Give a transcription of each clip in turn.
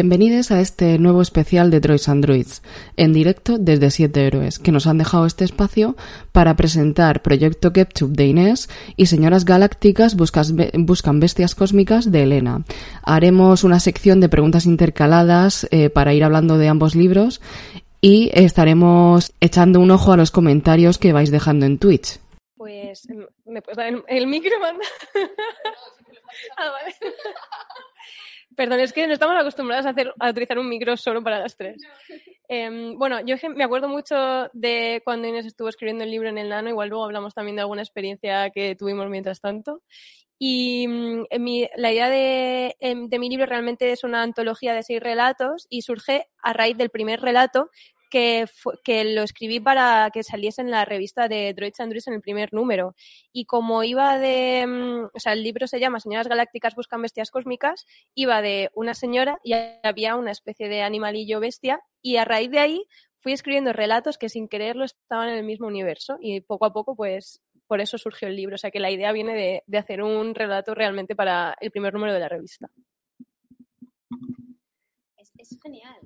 Bienvenidos a este nuevo especial de Droids and Druids, en directo desde Siete Héroes, que nos han dejado este espacio para presentar Proyecto Ketchup de Inés y Señoras Galácticas Buscan Bestias Cósmicas de Elena. Haremos una sección de preguntas intercaladas eh, para ir hablando de ambos libros y estaremos echando un ojo a los comentarios que vais dejando en Twitch. Pues, ¿me puedes dar el, micro, manda? ah, vale. Perdón, es que no estamos acostumbradas a, hacer, a utilizar un micro solo para las tres. Em, bueno, yo me acuerdo mucho de cuando Inés estuvo escribiendo el libro en el Nano, igual luego hablamos también de alguna experiencia que tuvimos mientras tanto. Y mm, la idea de, em, de mi libro realmente es una antología de seis relatos y surge a raíz del primer relato que, que lo escribí para que saliese en la revista de Droids and en el primer número. Y como iba de, mm, o sea, el libro se llama Señoras Galácticas buscan bestias cósmicas, iba de una señora y había una especie de animalillo bestia y a raíz de ahí fui escribiendo relatos que sin quererlo estaban en el mismo universo y poco a poco pues por eso surgió el libro. O sea que la idea viene de, de hacer un relato realmente para el primer número de la revista. Es, es genial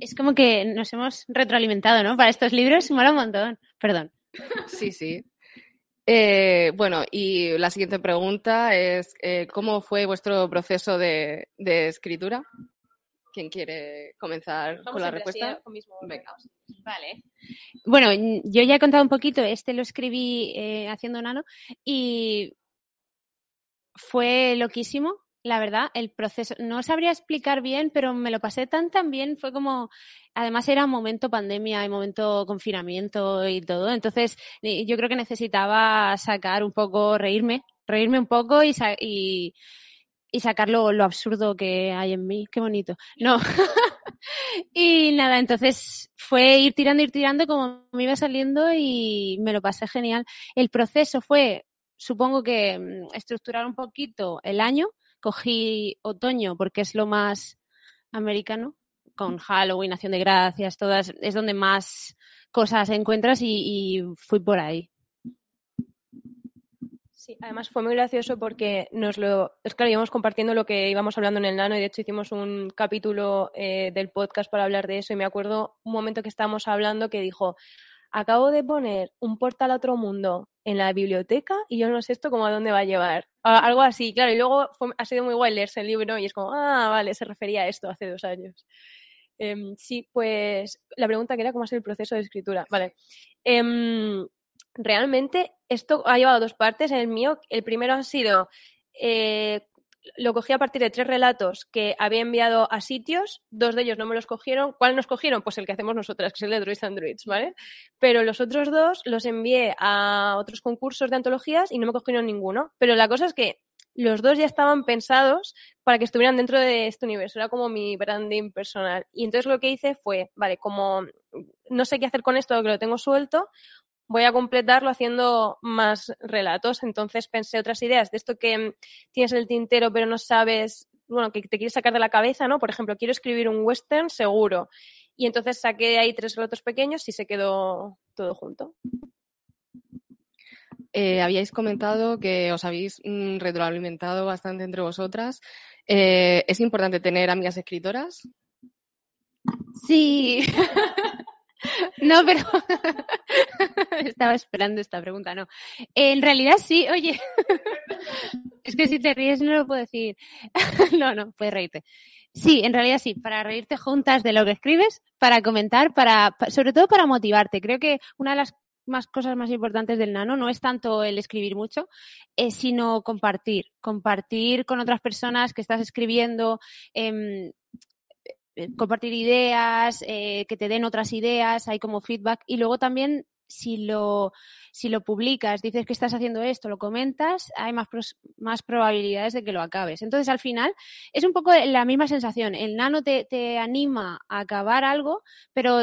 es como que nos hemos retroalimentado, ¿no? Para estos libros, mola un montón. Perdón. Sí, sí. Eh, bueno, y la siguiente pregunta es, eh, ¿cómo fue vuestro proceso de, escritura? ¿Quién quiere comenzar con la respuesta? Venga. Vale. Bueno, yo ya he contado un poquito, este lo escribí eh, haciendo nano y fue loquísimo la verdad, el proceso, no sabría explicar bien, pero me lo pasé tan tan bien, fue como, además era momento pandemia y momento confinamiento y todo, entonces yo creo que necesitaba sacar un poco, reírme, reírme un poco y, y, y sacar lo, absurdo que hay en mí, qué bonito. No. y nada, entonces fue ir tirando, ir tirando como me iba saliendo y me lo pasé genial. El proceso fue, supongo que mm, estructurar un poquito el año, cogí otoño porque es lo más americano, con Halloween, Acción de Gracias, todas, es donde más cosas encuentras y, fui por ahí. Sí, además fue muy gracioso porque nos lo, es claro, íbamos compartiendo lo que íbamos hablando en el nano y de hecho hicimos un capítulo eh, del podcast para hablar de eso y me acuerdo un momento que estábamos hablando que dijo, acabo de poner un portal a otro mundo en la biblioteca y yo no sé esto cómo a dónde va a llevar. algo así, claro. Y luego ha sido muy guay leerse el libro y es como, ah, vale, se refería a esto hace dos años. Em, sí, pues la pregunta que era cómo es el proceso de escritura. Vale. Em, realmente esto ha llevado dos partes. En el mío, el primero ha sido eh, lo cogí a partir de tres relatos que había enviado a sitios, dos de ellos no me los cogieron. ¿Cuál nos cogieron? Pues el que hacemos nosotras, que es el de Droids and ¿vale? Pero los otros dos los envié a otros concursos de antologías y no me cogieron ninguno. Pero la cosa es que los dos ya estaban pensados para que estuvieran dentro de este universo. Era como mi branding personal. Y entonces lo que hice fue, vale, como no sé qué hacer con esto, que lo tengo suelto, voy a completarlo haciendo más relatos. Entonces pensé otras ideas de esto que tienes el tintero pero no sabes, bueno, que te quieres sacar de la cabeza, ¿no? Por ejemplo, quiero escribir un western seguro. Y entonces saqué ahí tres relatos pequeños y se quedó todo junto. Eh, habíais comentado que os habéis mm, retroalimentado bastante entre vosotras. Eh, ¿Es importante tener amigas escritoras? Sí. No, pero estaba esperando esta pregunta, no. En realidad sí, oye. Es que si te ríes no lo puedo decir. No, no, puedes reírte. Sí, en realidad sí, para reírte juntas de lo que escribes, para comentar, para, sobre todo para motivarte. Creo que una de las más cosas más importantes del nano no es tanto el escribir mucho, eh, sino compartir, compartir con otras personas que estás escribiendo, eh, compartir ideas, eh, que te den otras ideas, hay como feedback y luego también si lo, si lo publicas, dices que estás haciendo esto, lo comentas, hay más, más probabilidades de que lo acabes. Entonces, al final, es un poco la misma sensación. El nano te, te anima a acabar algo, pero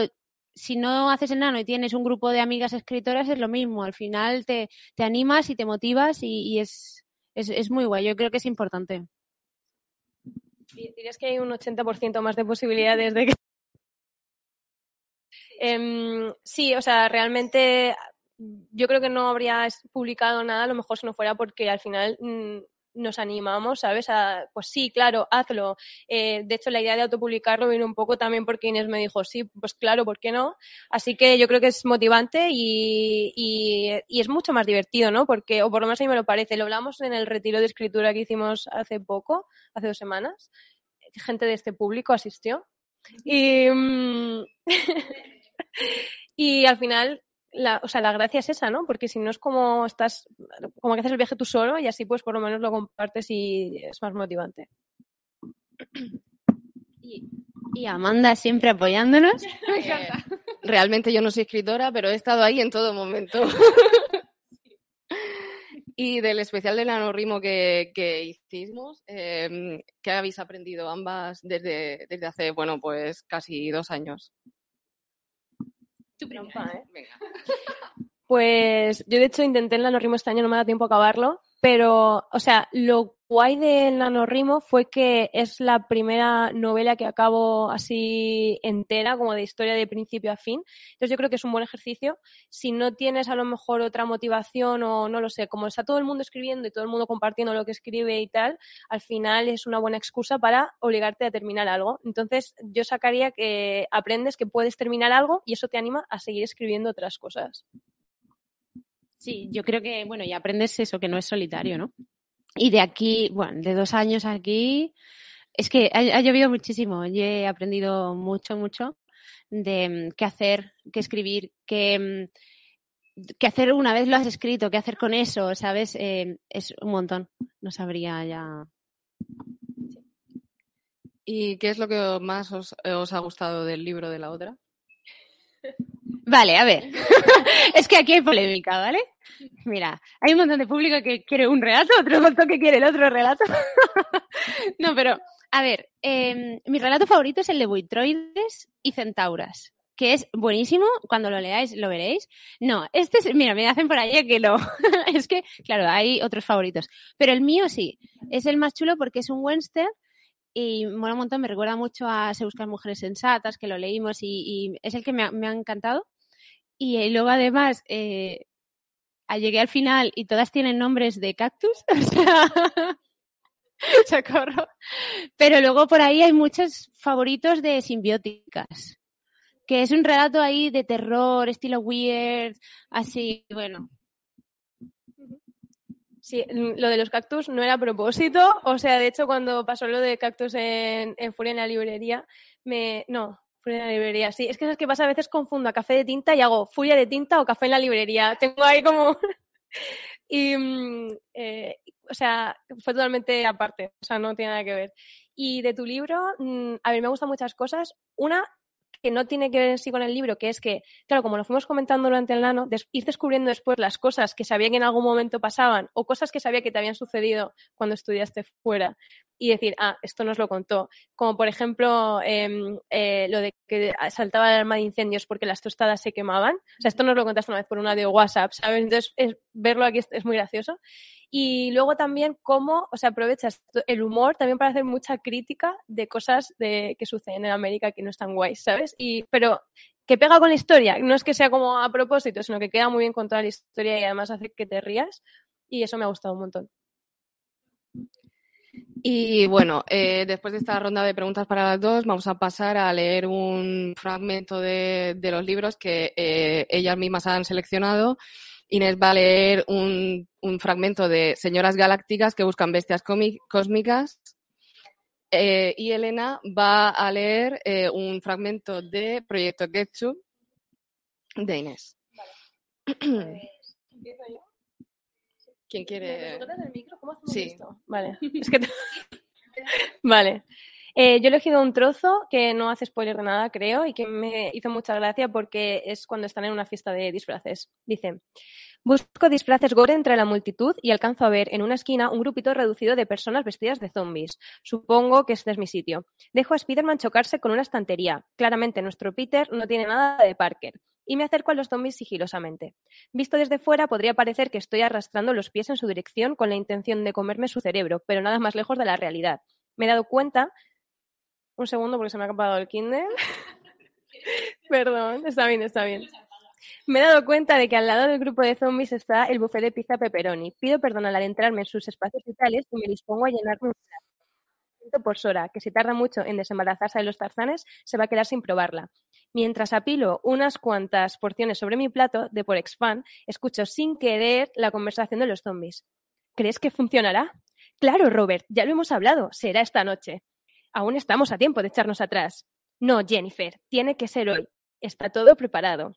si no haces el nano y tienes un grupo de amigas escritoras, es lo mismo. Al final te, te animas y te motivas y, y es, es, es muy guay. Yo creo que es importante. ¿Dirías que hay un 80% más de posibilidades de que... Em, sí, o sea, realmente yo creo que no habría publicado nada, a lo mejor si no fuera porque al final mm, nos animamos, ¿sabes? A, pues sí, claro, hazlo. Eh, de hecho, la idea de autopublicarlo vino un poco también porque Inés me dijo, sí, pues claro, ¿por qué no? Así que yo creo que es motivante y, es mucho más divertido, ¿no? Porque, o por lo menos a mí me lo parece, lo hablamos en el retiro de escritura que hicimos hace poco, hace dos semanas. Gente de este público asistió. Y, mm, y al final la, o sea, la gracia es esa, ¿no? Porque si no es como estás, como que haces el viaje tú solo y así pues por lo menos lo compartes y es más motivante. Y, Amanda siempre apoyándonos. Eh, realmente yo no soy escritora, pero he estado ahí en todo momento. y del especial del anorrimo que, que hicimos, eh, ¿qué habéis aprendido ambas desde, desde hace, bueno, pues casi dos años? ¿Eh? Pues yo de hecho intenté el nanorrimo este año, no me da tiempo a acabarlo, pero, o sea, lo guay del nanorrimo fue que es la primera novela que acabo así entera, como de historia de principio a fin. Entonces yo creo que es un buen ejercicio. Si no tienes a lo mejor otra motivación o no lo sé, como está todo el mundo escribiendo y todo el mundo compartiendo lo que escribe y tal, al final es una buena excusa para obligarte a terminar algo. Entonces yo sacaría que aprendes que puedes terminar algo y eso te anima a seguir escribiendo otras cosas. Sí, yo creo que, bueno, y aprendes eso, que no es solitario, ¿no? Y de aquí, bueno, de dos años aquí, es que ha, llovido muchísimo. Yo he aprendido mucho, mucho de mm, qué hacer, qué escribir, qué, mm, qué hacer una vez lo has escrito, qué hacer con eso, ¿sabes? Eh, es un montón. No sabría ya. ¿Y qué es lo que más os, os ha gustado del libro de la otra? Vale, a ver. es que aquí hay polémica, ¿vale? Mira, hay un montón de público que quiere un relato, otro montón que quiere el otro relato. no, pero, a ver, em, mi relato favorito es el de Buitroides y Centauras, que es buenísimo. Cuando lo leáis, lo veréis. No, este es, mira, me hacen por ahí que lo. es que, claro, hay otros favoritos. Pero el mío sí, es el más chulo porque es un western y mola un montón, me recuerda mucho a Se buscan mujeres sensatas, que lo leímos y, es el que me ha, encantado. Y, eh, luego además, eh, llegué al final y todas tienen nombres de cactus, o sea. Pero luego por ahí hay muchos favoritos de simbióticas, que es un relato ahí de terror, estilo weird, así, bueno, Sí, lo de los cactus no era propósito. O sea, de hecho, cuando pasó lo de cactus en, en Furia en la librería, me. No, Furia en la librería, sí. Es que es que pasa a veces confundo a café de tinta y hago Furia de tinta o café en la librería. Tengo ahí como. y. Mm, eh, o sea, fue totalmente aparte. O sea, no tiene nada que ver. Y de tu libro, mm, a ver, me gustan muchas cosas. Una, que no tiene que ver en sí con el libro, que es que, claro, como lo fuimos comentando durante el nano, ir descubriendo después las cosas que sabía que en algún momento pasaban o cosas que sabía que te habían sucedido cuando estudiaste fuera y decir, ah, esto nos lo contó. Como por ejemplo em, eh, lo de que saltaba el arma de incendios porque las tostadas se quemaban. O sea, esto nos lo contaste una vez por una de WhatsApp, ¿sabes? Entonces, verlo aquí es, muy gracioso. Y luego también cómo, o sea, aprovechas el humor también para hacer mucha crítica de cosas de, que suceden en América que no están guays, ¿sabes? Y, pero que pega con la historia, no es que sea como a propósito, sino que queda muy bien con toda la historia y además hace que te rías. Y eso me ha gustado un montón. Y bueno, eh, después de esta ronda de preguntas para las dos, vamos a pasar a leer un fragmento de, los libros que eh, ellas mismas han seleccionado. Inés va a leer un, fragmento de Señoras Galácticas que buscan bestias cósmicas. Eh, y Elena va a leer un fragmento de Proyecto Ketchup de Inés. Vale. ¿Quién quiere? el micro? ¿Cómo hacemos sí. esto? Vale. Es que vale. Eh, yo he elegido un trozo que no hace spoiler de nada, creo, y que me hizo mucha gracia porque es cuando están en una fiesta de disfraces. Dice, busco disfraces gore entre la multitud y alcanzo a ver en una esquina un grupito reducido de personas vestidas de zombies. Supongo que este es mi sitio. Dejo a Spiderman chocarse con una estantería. Claramente nuestro Peter no tiene nada de Parker y me acerco a los zombies sigilosamente. Visto desde fuera, podría parecer que estoy arrastrando los pies en su dirección con la intención de comerme su cerebro, pero nada más lejos de la realidad. Me he dado cuenta. Un segundo porque se me ha acabado el Kindle. Perdón, está bien, está bien. Me he dado cuenta de que al lado del grupo de zombies está el buffet de pizza pepperoni. Pido perdón al adentrarme en sus espacios vitales y me dispongo a llenarme un por Sora, que si tarda mucho en desembarazarse de los tarzanes, se va a quedar sin probarla. Mientras apilo unas cuantas porciones sobre mi plato de por expand, escucho sin querer la conversación de los zombies. ¿Crees que funcionará? Claro, Robert, ya lo hemos hablado, será esta noche. Aún estamos a tiempo de echarnos atrás. No, Jennifer, tiene que ser hoy. Está todo preparado.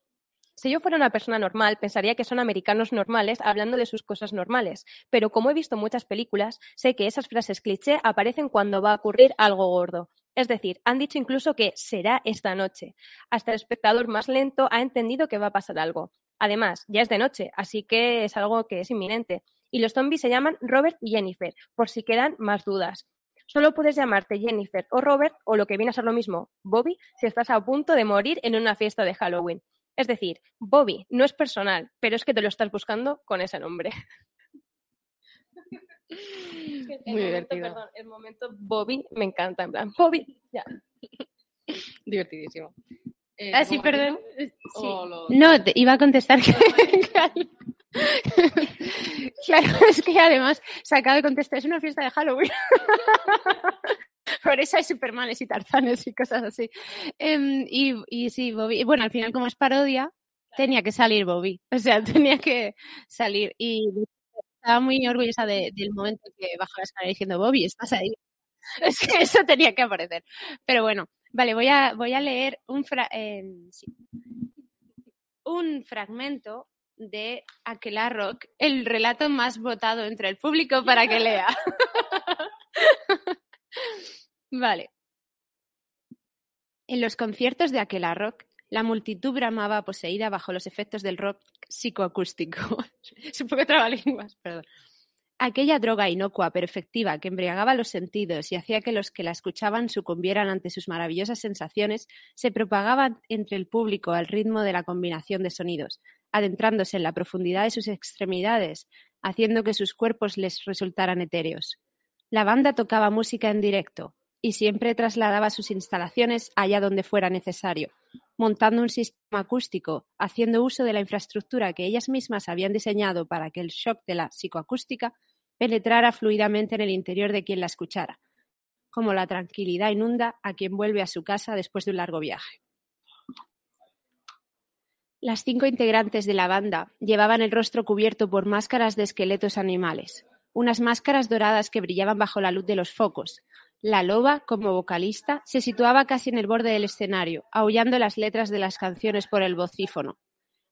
Si yo fuera una persona normal, pensaría que son americanos normales hablando de sus cosas normales, pero como he visto muchas películas, sé que esas frases cliché aparecen cuando va a ocurrir algo gordo. Es decir, han dicho incluso que será esta noche. Hasta el espectador más lento ha entendido que va a pasar algo. Además, ya es de noche, así que es algo que es inminente. Y los zombies se llaman Robert y Jennifer, por si quedan más dudas. Solo puedes llamarte Jennifer o Robert, o lo que viene a ser lo mismo, Bobby, si estás a punto de morir en una fiesta de Halloween. Es decir, Bobby no es personal, pero es que te lo estás buscando con ese nombre. Muy divertido. Perdón, el momento Bobby me encanta, en plan, Bobby, ya. Divertidísimo. Eh, ah, sí, ¿te perdón. Sí. No, te iba a contestar que... claro, es que además se acaba de contestar, es una fiesta de Halloween. Por eso hay supermanes y tarzanes y cosas así. Em, y, y sí, Bobby, bueno, al final como es parodia, tenía que salir Bobby. O sea, tenía que salir. Y estaba muy orgullosa de- del momento que bajó la escalera diciendo, Bobby, estás ahí. Es que eso tenía que aparecer. Pero bueno, vale, voy a, voy a leer un, fra- em, un fragmento de Aquelarrock, el relato más votado entre el público para que lea. vale. En los conciertos de Aquelarrock, la multitud bramaba poseída bajo los efectos del rock psicoacústico. es un poco trabalenguas, perdón. Aquella droga inocua pero efectiva que embriagaba los sentidos y hacía que los que la escuchaban sucumbieran ante sus maravillosas sensaciones se propagaba entre el público al ritmo de la combinación de sonidos, adentrándose en la profundidad de sus extremidades, haciendo que sus cuerpos les resultaran etéreos. La banda tocaba música en directo y siempre trasladaba sus instalaciones allá donde fuera necesario, montando un sistema acústico, haciendo uso de la infraestructura que ellas mismas habían diseñado para que el shock de la psicoacústica penetrara fluidamente en el interior de quien la escuchara, como la tranquilidad inunda a quien vuelve a su casa después de un largo viaje. Las cinco integrantes de la banda llevaban el rostro cubierto por máscaras de esqueletos animales, unas máscaras doradas que brillaban bajo la luz de los focos. La loba, como vocalista, se situaba casi en el borde del escenario, aullando las letras de las canciones por el vocífono.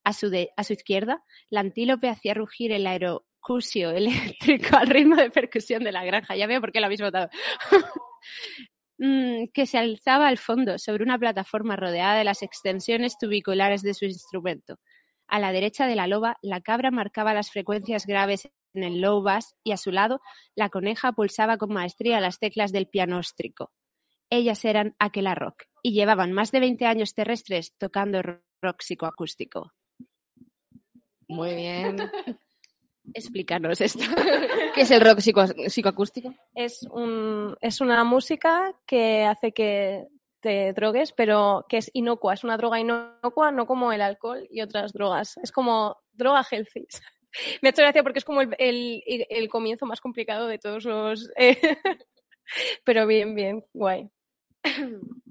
A su, a su izquierda, la antílope hacía rugir el aerocusio eléctrico al ritmo de percusión de la granja. Ya veo por qué lo habéis votado. Mm, que se alzaba al fondo sobre una plataforma rodeada de las extensiones tubiculares de su instrumento. A la derecha de la loba, la cabra marcaba las frecuencias graves en el low bass y a su lado, la coneja pulsaba con maestría las teclas del pianóstrico. Ellas eran Aquela Rock y llevaban más de 20 años terrestres tocando rock psicoacústico. Muy bien. Explícanos esto. ¿Qué es el rock psico- psicoacústico? Es, un, es una música que hace que te drogues, pero que es inocua, es una droga inocua, no como el alcohol y otras drogas. Es como droga healthy. Me ha hecho gracia porque es como el, el- comienzo más complicado de todos los... eh, pero bien, bien, guay.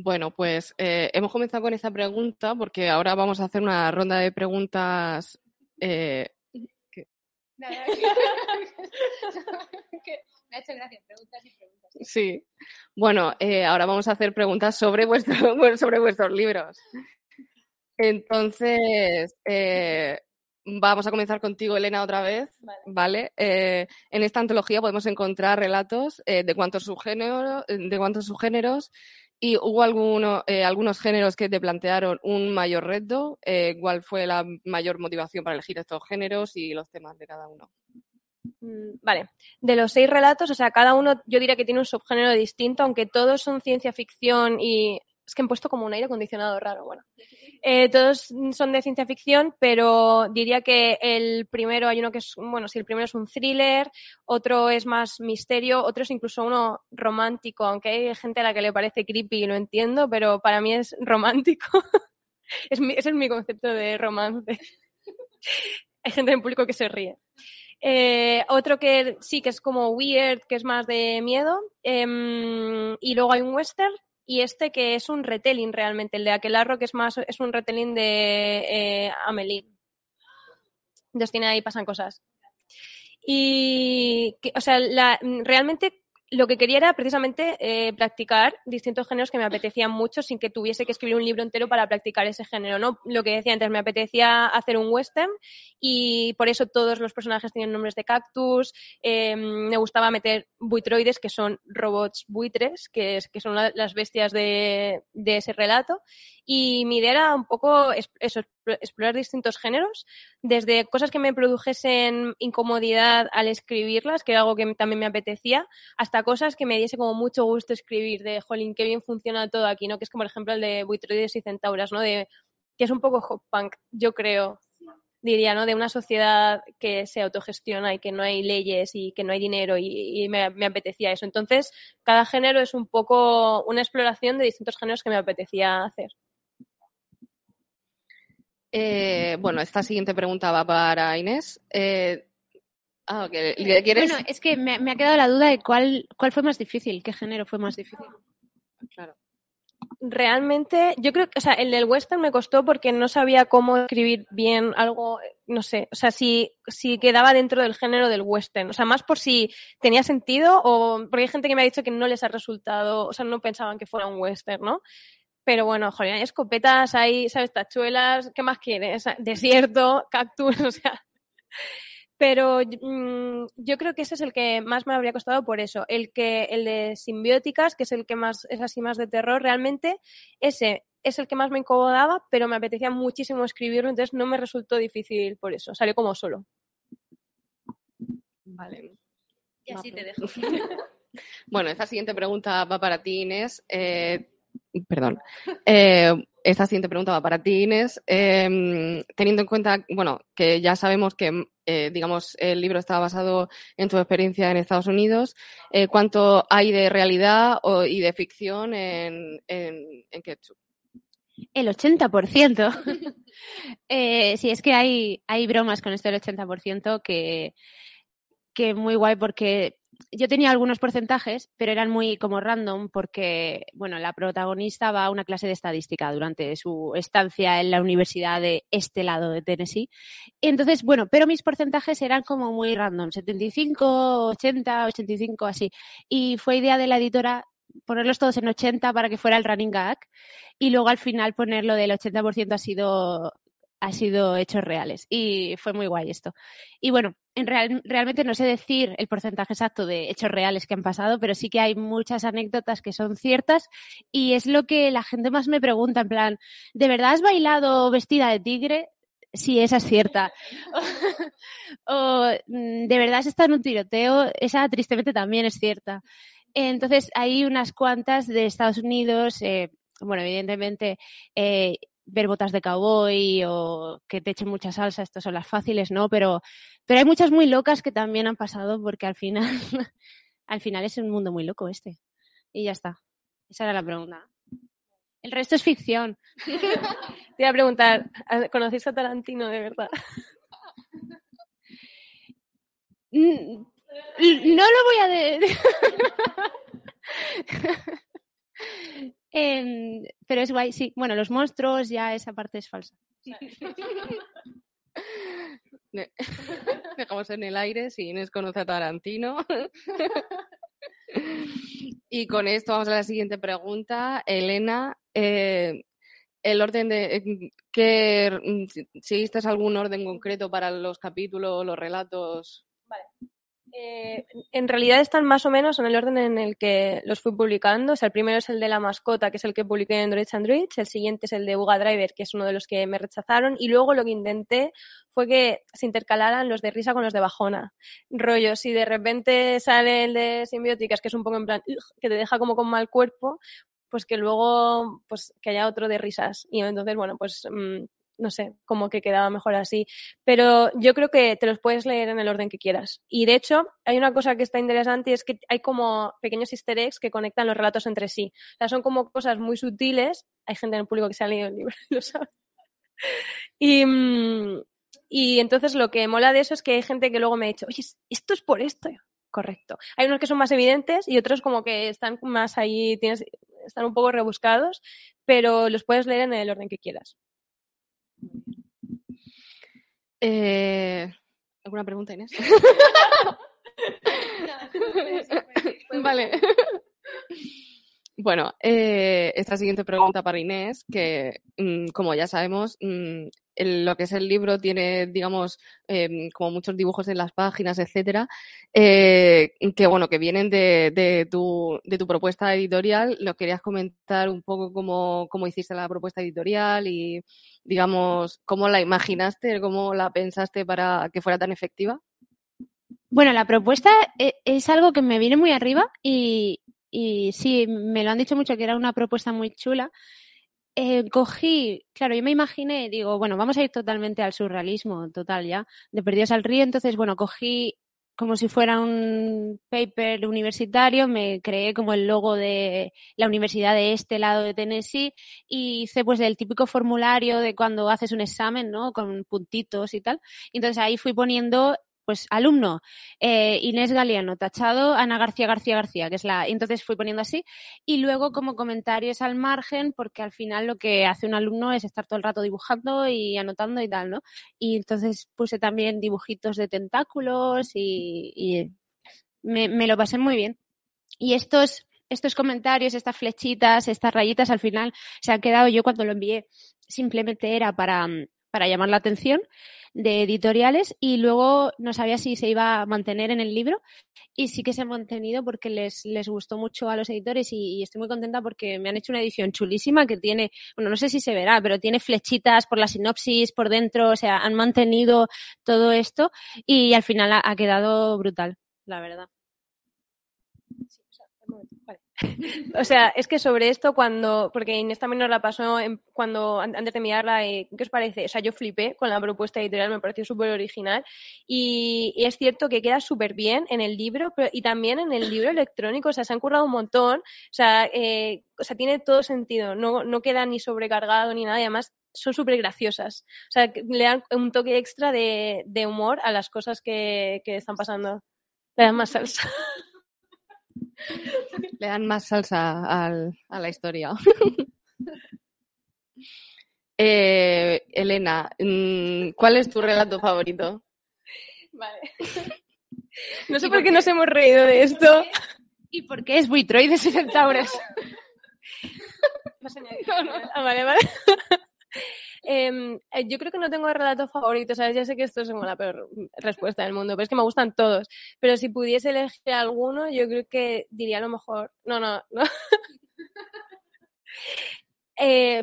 Bueno, pues eh, hemos comenzado con esa pregunta porque ahora vamos a hacer una ronda de preguntas. eh, Me ha hecho gracia, preguntas y preguntas. sí. Bueno, eh, ahora vamos a hacer preguntas sobre, vuestro, bueno, sobre vuestros libros. Entonces, eh, vamos a comenzar contigo, Elena, otra vez. Vale. ¿Vale? Eh, en esta antología podemos encontrar relatos eh, de cuántos subgéneros, de cuántos subgéneros y hubo alguno, eh, algunos géneros que te plantearon un mayor reto. Eh, ¿Cuál fue la mayor motivación para elegir estos géneros y los temas de cada uno? Mm, Vale, de los seis relatos, o sea, cada uno yo diría que tiene un subgénero distinto, aunque todos son ciencia ficción y es que han puesto como un aire acondicionado raro, bueno. Eh, todos son de ciencia ficción, pero diría que el primero hay uno que es, bueno, si el primero es un thriller, otro es más misterio, otro es incluso uno romántico, aunque hay gente a la que le parece creepy y lo entiendo, pero para mí es romántico. Es mi, ese es mi concepto de romance. Hay gente en público que se ríe. Eh, otro que sí que es como weird, que es más de miedo. Em, y luego hay un western. Y este que es un retelling realmente, el de Aquelarro, que es más, es un retelling de eh, Amelie. Entonces tiene ahí pasan cosas. Y, o sea, la, realmente lo que quería era precisamente eh, practicar distintos géneros que me apetecían mucho sin que tuviese que escribir un libro entero para practicar ese género, ¿no? Lo que decía antes, me apetecía hacer un western y por eso todos los personajes tienen nombres de cactus. Eh, me gustaba meter buitroides, que son robots buitres, que, es, que son las bestias de, de ese relato. Y mi idea era un poco eso, explorar distintos géneros, desde cosas que me produjesen incomodidad al escribirlas, que era algo que también me apetecía, hasta cosas que me diese como mucho gusto escribir, de, jolín, qué bien funciona todo aquí, ¿no? Que es como, por ejemplo, el de Buitroides y Centauras, ¿no? De, que es un poco hop punk, yo creo, diría, ¿no? De una sociedad que se autogestiona y que no hay leyes y que no hay dinero y, me, me, apetecía eso. Entonces, cada género es un poco una exploración de distintos géneros que me apetecía hacer. Eh, bueno, esta siguiente pregunta va para Inés. Eh, ah, ¿quieres? Bueno, es que me, me, ha quedado la duda de cuál, cuál fue más difícil, qué género fue más difícil. Claro. Realmente, yo creo que, o sea, el del western me costó porque no sabía cómo escribir bien algo, no sé, o sea, si, si quedaba dentro del género del western, o sea, más por si tenía sentido o porque hay gente que me ha dicho que no les ha resultado, o sea, no pensaban que fuera un western, ¿no? Pero bueno, joder, hay escopetas, hay, ¿sabes? Tachuelas, ¿qué más quieres? Desierto, cactus, o sea. Pero mmm, yo creo que ese es el que más me habría costado por eso. El que, el de simbióticas, que es el que más, es así más de terror, realmente, ese es el que más me incomodaba, pero me apetecía muchísimo escribirlo, entonces no me resultó difícil por eso. Salió como solo. Vale. Y así te dejo. bueno, esta siguiente pregunta va para ti, Inés. Eh, perdón. Eh, esta siguiente pregunta va para ti, Inés. Eh, teniendo en cuenta, bueno, que ya sabemos que, eh, digamos, el libro está basado en tu experiencia en Estados Unidos, eh, ¿cuánto hay de realidad o, y de ficción en, en, en Ketchup? El 80%. eh, sí, es que hay, hay bromas con esto del 80% que, que muy guay porque yo tenía algunos porcentajes, pero eran muy como random porque, bueno, la protagonista va a una clase de estadística durante su estancia en la universidad de este lado de Tennessee. Entonces, bueno, pero mis porcentajes eran como muy random, 75, 80, 85, así. Y fue idea de la editora ponerlos todos en 80 para que fuera el running gag y luego al final ponerlo del 80% ha sido ha sido hechos reales y fue muy guay esto. Y bueno, en real, realmente no sé decir el porcentaje exacto de hechos reales que han pasado, pero sí que hay muchas anécdotas que son ciertas y es lo que la gente más me pregunta, en plan, ¿de verdad has bailado vestida de tigre? Sí, esa es cierta. o, ¿de verdad has estado en un tiroteo? Esa tristemente también es cierta. Entonces, hay unas cuantas de Estados Unidos, eh, bueno, evidentemente, eh, ver botas de cowboy o que te echen mucha salsa, estas son las fáciles, ¿no? Pero, pero hay muchas muy locas que también han pasado porque al final, al final es un mundo muy loco este. Y ya está. Esa era la pregunta. El resto es ficción. Te iba a preguntar, ¿conocéis a Tarantino de verdad? Mm, no lo voy a decir. Eh, pero es guay, sí. Bueno, los monstruos ya esa parte es falsa. Dejamos en el aire si Inés conoce a Tarantino. y con esto vamos a la siguiente pregunta. Elena, eh, el orden de que seguiste algún orden concreto para los capítulos, los relatos. Vale. Eh, en realidad están más o menos en el orden en el que los fui publicando. O sea, el primero es el de la mascota, que es el que publiqué en Android Android. El siguiente es el de Uga Driver, que es uno de los que me rechazaron. Y luego lo que intenté fue que se intercalaran los de risa con los de bajona. Rollo, si de repente sale el de simbióticas, que es un poco en plan, que te deja como con mal cuerpo, pues que luego, pues que haya otro de risas. Y entonces, bueno, pues mmm, no sé, como que quedaba mejor así. Pero yo creo que te los puedes leer en el orden que quieras. Y de hecho, hay una cosa que está interesante y es que hay como pequeños easter eggs que conectan los relatos entre sí. O sea, son como cosas muy sutiles. Hay gente en el público que se ha leído el libro, lo sabe. Y, mm, y entonces lo que mola de eso es que hay gente que luego me ha dicho, oye, esto es por esto. Correcto. Hay unos que son más evidentes y otros como que están más ahí, tienes, están un poco rebuscados, pero los puedes leer en el orden que quieras. Eh, ¿Alguna pregunta, Inés? vale. Bueno, eh, esta siguiente pregunta para Inés, que mm, como ya sabemos, mm, lo que es el libro tiene, digamos, em, como muchos dibujos en las páginas, etcétera, eh, que bueno, que vienen de, de, tu, de tu propuesta editorial. ¿Lo querías comentar un poco cómo, hiciste la propuesta editorial y, digamos, cómo la imaginaste, cómo la pensaste para que fuera tan efectiva? Bueno, la propuesta e, es algo que me viene muy arriba y sí, me lo han dicho mucho que era una propuesta muy chula. Eh, cogí, claro, yo me imaginé, digo, bueno, vamos a ir totalmente al surrealismo, total ya, de Perdidos al Río, entonces, bueno, cogí como si fuera un paper universitario, me creé como el logo de la universidad de este lado de Tennessee y hice pues el típico formulario de cuando haces un examen, ¿no? Con puntitos y tal. Entonces ahí fui poniendo pues alumno, eh, Inés Galeano, tachado, Ana García García García, que es la, entonces fui poniendo así, y luego como comentarios al margen, porque al final lo que hace un alumno es estar todo el rato dibujando y anotando y tal, ¿no? Y entonces puse también dibujitos de tentáculos y, me, me lo pasé muy bien. Y estos, estos comentarios, estas flechitas, estas rayitas, al final se han quedado, yo cuando lo envié, simplemente era para, para llamar la atención de editoriales y luego no sabía si se iba a mantener en el libro y sí que se ha mantenido porque les, les gustó mucho a los editores y, estoy muy contenta porque me han hecho una edición chulísima que tiene, bueno, no sé si se verá, pero tiene flechitas por la sinopsis, por dentro, o sea, han mantenido todo esto y al final ha quedado brutal, la verdad. O sea, es que sobre esto cuando, porque Inés también nos la pasó cuando antes de mirarla, eh, ¿qué os parece? O sea, yo flipé con la propuesta editorial, me pareció súper original y, es cierto que queda súper bien en el libro pero, y también en el libro electrónico, o sea, se han currado un montón, o sea, eh, o sea tiene todo sentido, no, no queda ni sobrecargado ni nada y además son súper graciosas. O sea, le dan un toque extra de, de humor a las cosas que, que están pasando. Le dan más salsa. Le dan más salsa a la historia. Eh, Elena, mm, ¿cuál es tu relato favorito? Vale. No sé por, qué nos hemos reído de esto. ¿Y por qué es buitroides y centauros? Ah, vale, vale. Em, eh, yo creo que no tengo relato favorito, ¿sabes? Ya sé que esto es como la peor respuesta del mundo, pero es que me gustan todos. Pero si pudiese elegir alguno, yo creo que diría a lo mejor. No, no, no. Eh,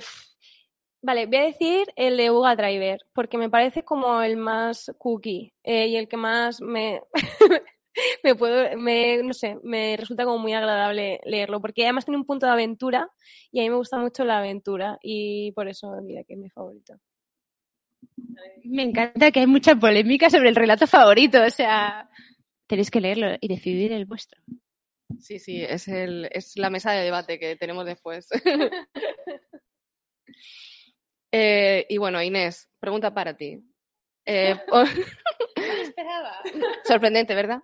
vale, voy a decir el de Uga Driver, porque me parece como el más cookie eh, y el que más me. me puedo, me, no sé, me resulta como muy agradable leerlo, porque además tiene un punto de aventura y a mí me gusta mucho la aventura y por eso diría que es mi favorito. Me encanta que hay mucha polémica sobre el relato favorito, o sea, tenéis que leerlo y decidir el vuestro. Sí, sí, es, el, es la mesa de debate que tenemos después. Eh, y bueno, Inés, pregunta para ti. Eh, esperaba. Sorprendente, ¿verdad?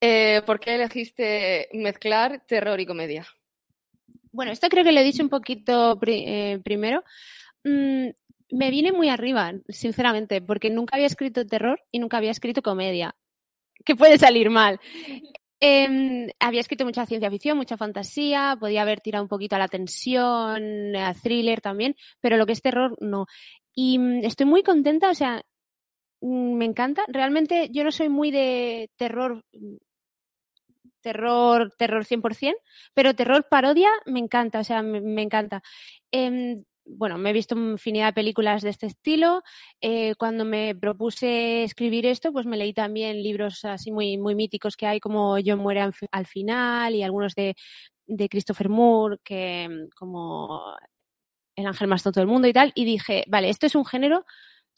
Eh, ¿Por qué elegiste mezclar terror y comedia? Bueno, esto creo que lo he dicho un poquito eh, primero. Mm, me viene muy arriba, sinceramente, porque nunca había escrito terror y nunca había escrito comedia. ¿Qué puede salir mal? Em, había escrito mucha ciencia ficción, mucha fantasía, podía haber tirado un poquito a la tensión, a thriller también, pero lo que es terror, no. Y mm, estoy muy contenta, o sea, me encanta. Realmente yo no soy muy de terror, terror, terror 100%, pero terror parodia me encanta, o sea, me, encanta. Em, bueno, me he visto infinidad de películas de este estilo. Eh, cuando me propuse escribir esto, pues me leí también libros así muy, muy míticos que hay, como Yo muere al final y algunos de, de Christopher Moore, que como El ángel más tonto del mundo y tal. Y dije, vale, esto es un género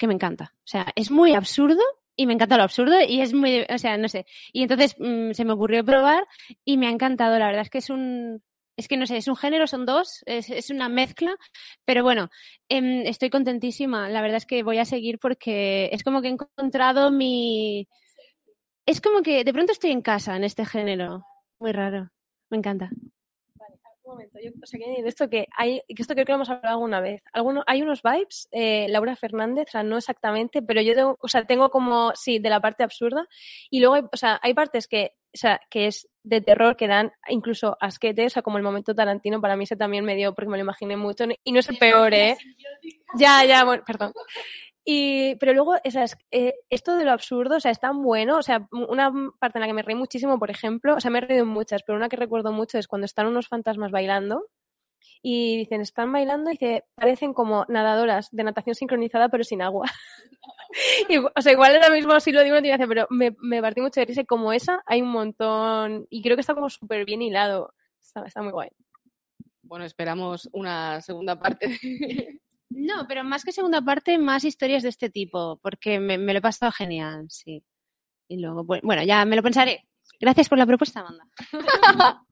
que me encanta. O sea, es muy absurdo y me encanta lo absurdo y es muy, o sea, no sé. Y entonces mm, se me ocurrió probar y me ha encantado. La verdad es que es un, es que no sé, es un género, son dos, es, es una mezcla, pero bueno, em, estoy contentísima. La verdad es que voy a seguir porque es como que he encontrado mi... Es como que de pronto estoy en casa en este género. Muy raro. Me encanta momento, yo, o sea, que esto que hay, que esto creo que lo hemos hablado alguna vez. Alguno, hay unos vibes, eh, Laura Fernández, o sea, no exactamente, pero yo tengo, o sea, tengo como, sí, de la parte absurda. Y luego, o sea, hay partes que, o sea, que es de terror que dan incluso asquete, o sea, como el momento Tarantino, para mí ese también me dio, porque me lo imaginé mucho, y no es el peor, ¿eh? Ya, ya, bueno, perdón. Y, pero luego, esas, eh, esto de lo absurdo, o sea, es tan bueno. O sea, una parte en la que me reí muchísimo, por ejemplo, o sea, me he reído en muchas, pero una que recuerdo mucho es cuando están unos fantasmas bailando y dicen, están bailando y que parecen como nadadoras de natación sincronizada, pero sin agua. y, o sea, igual ahora mismo si lo digo no tiene pero me, me partí mucho de risa. como esa, hay un montón. Y creo que está como súper bien hilado. Está, está muy guay. Bueno, esperamos una segunda parte. No, pero más que segunda parte, más historias de este tipo, porque me, lo he pasado genial, sí. Y luego, bueno, ya me lo pensaré. Gracias por la propuesta, Amanda.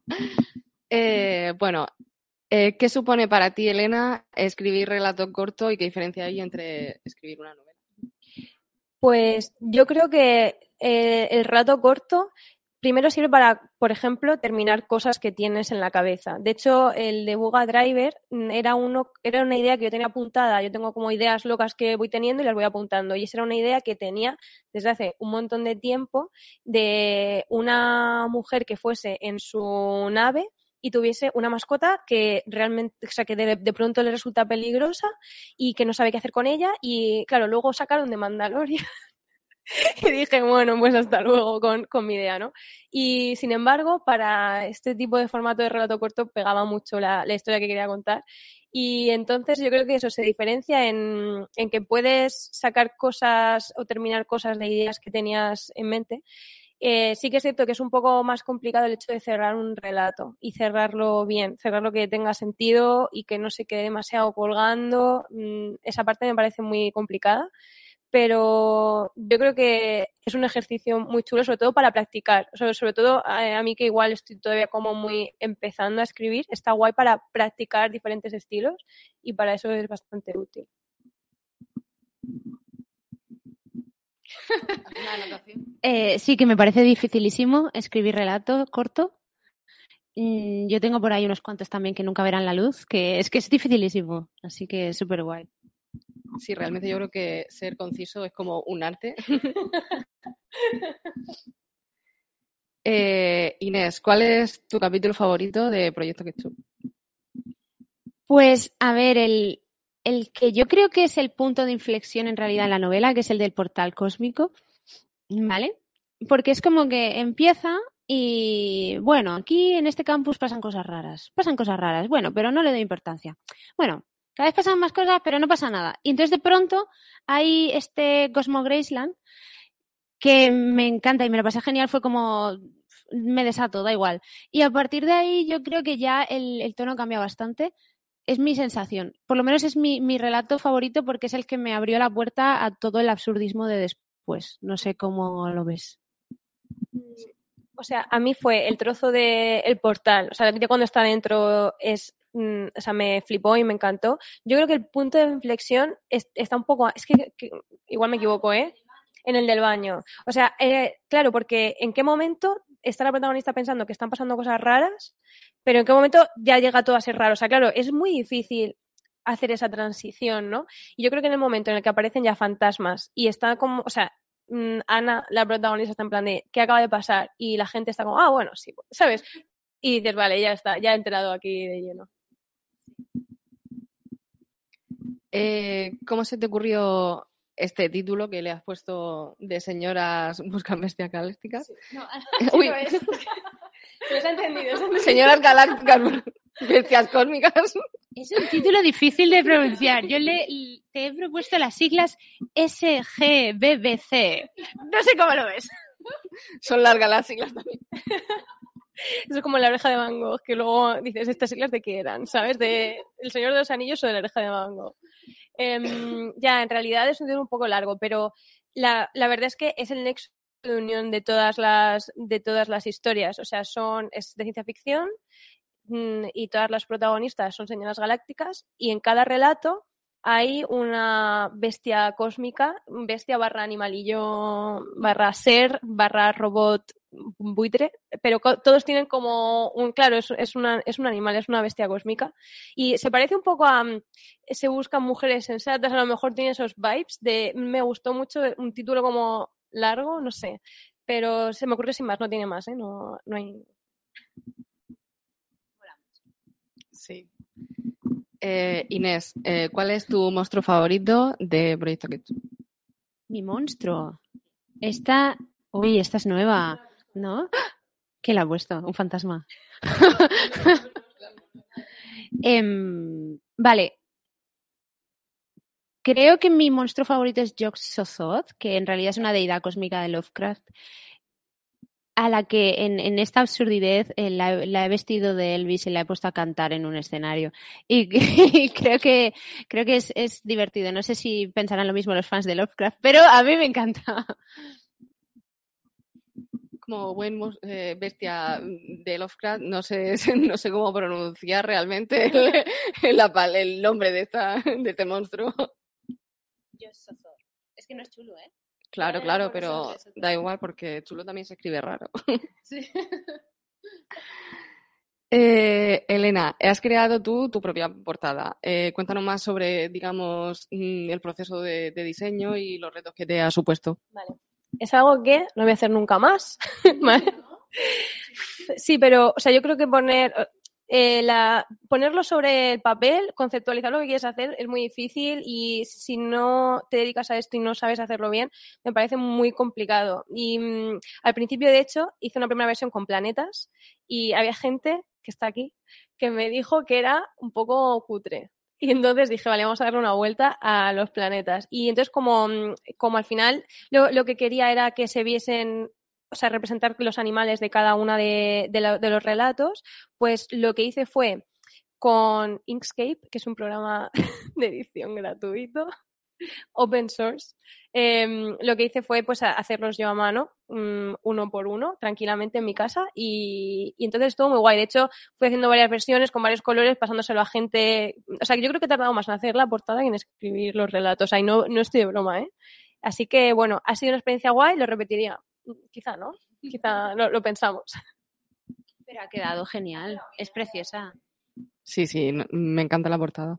Eh, bueno, eh, ¿qué supone para ti, Elena, escribir relato corto y qué diferencia hay entre escribir una novela? Pues yo creo que eh, el relato corto primero sirve para, por ejemplo, terminar cosas que tienes en la cabeza. De hecho, el de Buga Driver era, uno, era una idea que yo tenía apuntada. Yo tengo como ideas locas que voy teniendo y las voy apuntando. Y esa era una idea que tenía desde hace un montón de tiempo de una mujer que fuese en su nave y tuviese una mascota que realmente, o sea, que de, de, pronto le resulta peligrosa y que no sabe qué hacer con ella. Y claro, luego sacaron de Mandalorian y dije, bueno, pues hasta luego con, con, mi idea, ¿no? Y sin embargo, para este tipo de formato de relato corto pegaba mucho la, la historia que quería contar. Y entonces yo creo que eso se diferencia en, en, que puedes sacar cosas o terminar cosas de ideas que tenías en mente. Eh, sí que es cierto que es un poco más complicado el hecho de cerrar un relato y cerrarlo bien, cerrarlo que tenga sentido y que no se quede demasiado colgando. Mm, esa parte me parece muy complicada pero yo creo que es un ejercicio muy chulo, sobre todo para practicar. Sobre, todo eh, a, mí que igual estoy todavía como muy empezando a escribir, está guay para practicar diferentes estilos y para eso es bastante útil. eh, sí, que me parece dificilísimo escribir relato corto. Mm, yo tengo por ahí unos cuantos también que nunca verán la luz, que es que es dificilísimo, así que es súper guay. Sí, realmente yo creo que ser conciso es como un arte. eh, Inés, ¿cuál es tu capítulo favorito de Proyecto Ketchup? Pues, a ver, el, el que yo creo que es el punto de inflexión en realidad en la novela, que es el del portal cósmico, ¿vale? Porque es como que empieza y bueno, aquí en este campus pasan cosas raras, pasan cosas raras, bueno, pero no le doy importancia. Bueno, cada vez pasan más cosas, pero no pasa nada. Y entonces de pronto hay este Cosmo Graceland que me encanta y me lo pasé genial, fue como me desato, da igual. Y a partir de ahí yo creo que ya el, tono cambia bastante. Es mi sensación. Por lo menos es mi, relato favorito porque es el que me abrió la puerta a todo el absurdismo de después. No sé cómo lo ves. O sea, a mí fue el trozo del el portal. O sea, ya cuando está dentro es Mm, o sea, me flipó y me encantó. Yo creo que el punto de inflexión está un poco, es que, igual me equivoco, ¿eh? En el del baño. O sea, eh, claro, porque en qué momento está la protagonista pensando que están pasando cosas raras, pero en qué momento ya llega todo a ser raro. O sea, claro, es muy difícil hacer esa transición, ¿no? Y yo creo que en el momento en el que aparecen ya fantasmas y está como, o sea, mm, Ana, la protagonista, está en plan de ¿qué acaba de pasar? Y la gente está como, ah, bueno, sí, ¿sabes? Y dices, vale, ya está, ya he enterado aquí de lleno. Eh, ¿Cómo se te ocurrió este título que le has puesto de señoras buscan bestias galácticas? no, Uy. es. entendido, Señoras galácticas, bestias cósmicas. Es un título difícil de pronunciar. Yo le, te he propuesto las siglas SGBBC. No sé cómo lo ves. Son largas las siglas también. Es como la oreja de mango, que luego dices, ¿estas siglas de qué eran? ¿Sabes? De El Señor de los Anillos o de la oreja de mango. Em, ya, en realidad es un tema un poco largo, pero la, la, verdad es que es el nexo de unión de todas las, de todas las historias. O sea, son, es de ciencia ficción, mm, y todas las protagonistas son señoras galácticas y en cada relato hay una bestia cósmica, bestia barra animalillo, barra ser, barra robot buitre, pero todos tienen como un, claro, es, un animal, es una bestia cósmica. Y se parece un poco a, mm, se buscan mujeres sensatas, a lo mejor tiene esos vibes de, me gustó mucho un título como largo, no sé, pero se me ocurre sin más, no tiene más, ¿eh? No, no hay... Sí. Eh, Inés, eh, ¿cuál es tu monstruo favorito de Proyecto Ketchup? Mi monstruo. Esta, uy, esta es nueva, ¿no? ¿Qué la ha puesto? Un fantasma. Em, vale. Creo que mi monstruo favorito es Jok Sothoth, que en realidad es una deidad cósmica de Lovecraft a la que en, esta absurdidad eh, la, he vestido de Elvis y la he puesto a cantar en un escenario. Y, creo que, creo que es, divertido. No sé si pensarán lo mismo los fans de Lovecraft, pero a mí me encanta. Como buen eh, bestia de Lovecraft, no sé, no sé cómo pronunciar realmente el, el nombre de, esta, de este monstruo. Es que no es chulo, ¿eh? Claro, claro, pero da igual porque chulo también se escribe raro. Sí. Eh, Elena, has creado tú tu propia portada. Eh, cuéntanos más sobre, digamos, mm, el proceso de, diseño y los retos que te ha supuesto. Vale. Es algo que no voy a hacer nunca más. Sí, pero, o sea, yo creo que poner, eh, la, ponerlo sobre el papel, conceptualizar lo que quieres hacer es muy difícil y si no te dedicas a esto y no sabes hacerlo bien, me parece muy complicado. Y mm, al principio, de hecho, hice una primera versión con planetas y había gente que está aquí que me dijo que era un poco cutre. Y entonces dije, vale, vamos a darle una vuelta a los planetas. Y entonces, como, mm, como al final lo, lo que quería era que se viesen o sea, representar los animales de cada una de, los relatos, pues lo que hice fue con Inkscape, que es un programa de edición gratuito, open source, em, lo que hice fue pues hacerlos yo a mano, mm, uno por uno, tranquilamente en mi casa y, entonces estuvo muy guay. De hecho, fui haciendo varias versiones con varios colores, pasándoselo a gente. O sea, yo creo que he tardado más en hacer la portada que en escribir los relatos. O no, no estoy de broma, ¿eh? Así que, bueno, ha sido una experiencia guay, lo repetiría quizá, ¿no? Quizá lo, pensamos. Pero ha quedado genial, es preciosa. Sí, sí, me encanta la portada.